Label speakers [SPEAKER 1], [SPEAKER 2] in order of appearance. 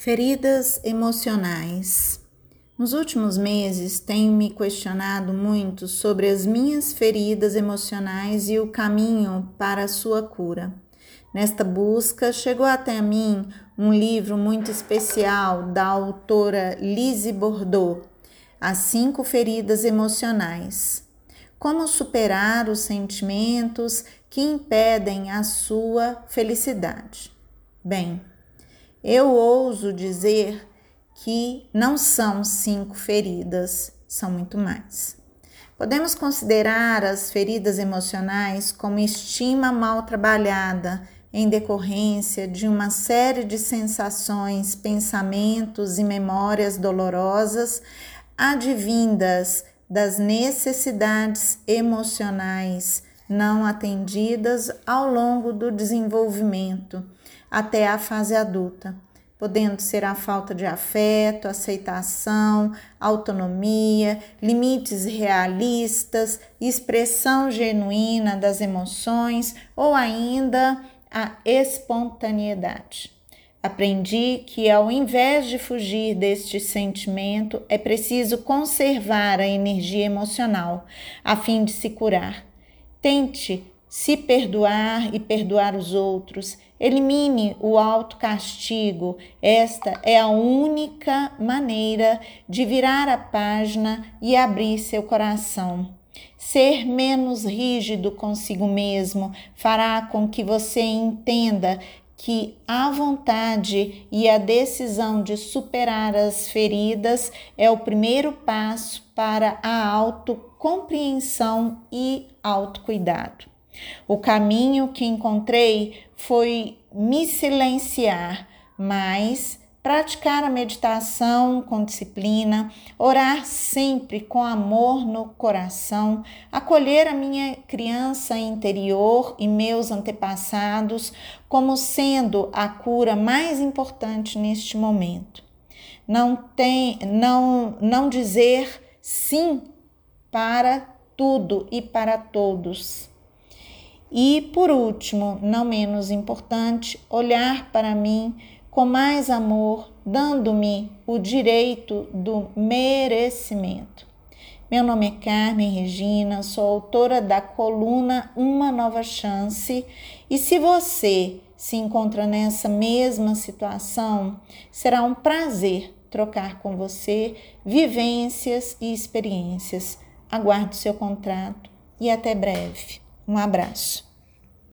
[SPEAKER 1] Feridas emocionais. Nos últimos meses tenho me questionado muito sobre as minhas feridas emocionais e o caminho para a sua cura. Nesta busca, chegou até mim um livro muito especial da autora Lise Bordeaux, As Cinco Feridas Emocionais. Como superar os sentimentos que impedem a sua felicidade. Bem, eu ouso dizer que não são cinco feridas, são muito mais. Podemos considerar as feridas emocionais como estima mal trabalhada em decorrência de uma série de sensações, pensamentos e memórias dolorosas advindas das necessidades emocionais não atendidas ao longo do desenvolvimento até a fase adulta, podendo ser a falta de afeto, aceitação, autonomia, limites realistas, expressão genuína das emoções ou ainda a espontaneidade. Aprendi que, ao invés de fugir deste sentimento, é preciso conservar a energia emocional a fim de se curar. Tente se perdoar e perdoar os outros. Elimine o autocastigo. Esta é a única maneira de virar a página e abrir seu coração. Ser menos rígido consigo mesmo fará com que você entenda que a vontade e a decisão de superar as feridas é o primeiro passo para a autocompreensão e autocuidado. O caminho que encontrei foi me silenciar, mas praticar a meditação com disciplina, orar sempre com amor no coração, acolher a minha criança interior e meus antepassados como sendo a cura mais importante neste momento. Não tem não não dizer sim para tudo e para todos. E por último, não menos importante, olhar para mim com mais amor, dando-me o direito do merecimento. Meu nome é Carmen Regina, sou autora da coluna Uma Nova Chance. E se você se encontra nessa mesma situação, será um prazer trocar com você vivências e experiências. Aguardo seu contrato e até breve. Um abraço.